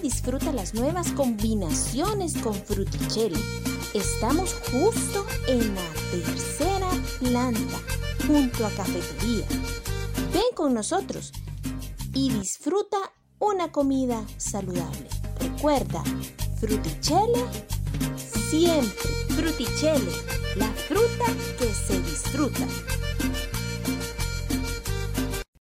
disfruta las nuevas combinaciones con Fruticelli. Estamos justo en la tercera planta, junto a cafetería. Ven con nosotros y disfruta una comida saludable. Recuerda, Fruticelli siempre. Fruticelli, la fruta que se disfruta.